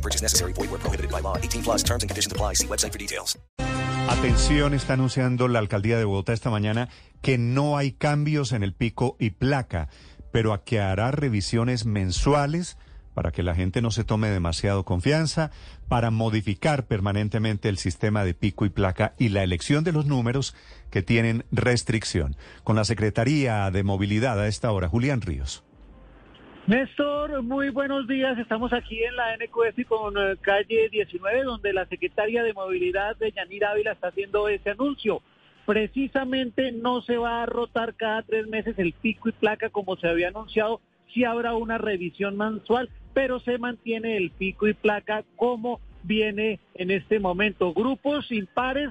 No purchase necessary. Void where prohibited by law. 18 plus terms and conditions apply. See website for details. Atención, está anunciando la alcaldía de Bogotá esta mañana que no hay cambios en el pico y placa, pero a que hará revisiones mensuales para que la gente no se tome demasiado confianza, para modificar permanentemente el sistema de pico y placa y la elección de los números que tienen restricción. Con la Secretaría de Movilidad a esta hora, Julián Ríos. Néstor, muy buenos días. Estamos aquí en la NQS con eh, calle 19, donde la secretaria de Movilidad de Yanira Ávila está haciendo ese anuncio. Precisamente no se va a rotar cada tres meses el pico y placa como se había anunciado, sí habrá una revisión mensual, pero se mantiene el pico y placa como viene en este momento. Grupos impares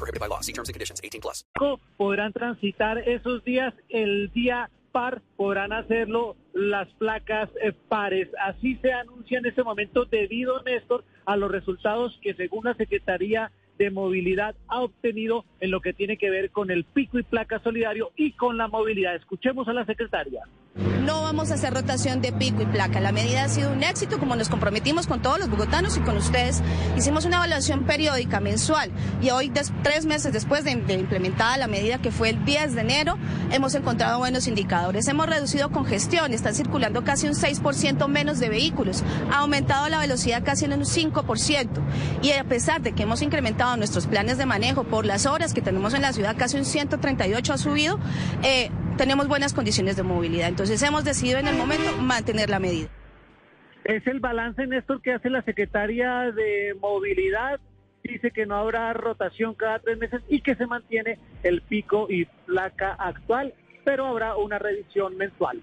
prohibited by law. See terms and conditions. 18 plus. Podrán transitar esos días, el día par podrán hacerlo las placas eh, pares. Así se anuncia en este momento debido, Néstor, a los resultados que según la Secretaría de Movilidad ha obtenido en lo que tiene que ver con el pico y placa solidario y con la movilidad. Escuchemos a la secretaria. No vamos a hacer rotación de pico y placa. La medida ha sido un éxito, como nos comprometimos con todos los bogotanos y con ustedes. Hicimos una evaluación periódica mensual y hoy, tres meses después de, de implementada la medida que fue el 10 de enero, hemos encontrado buenos indicadores. Hemos reducido congestión, están circulando casi un 6% menos de vehículos, ha aumentado la velocidad casi en un 5% y a pesar de que hemos incrementado nuestros planes de manejo por las horas que tenemos en la ciudad, casi un 138 ha subido, eh, tenemos buenas condiciones de movilidad. Entonces hemos decidido en el momento mantener la medida. Es el balance, Néstor, que hace la Secretaría de Movilidad. Dice que no habrá rotación cada tres meses y que se mantiene el pico y placa actual, pero habrá una revisión mensual.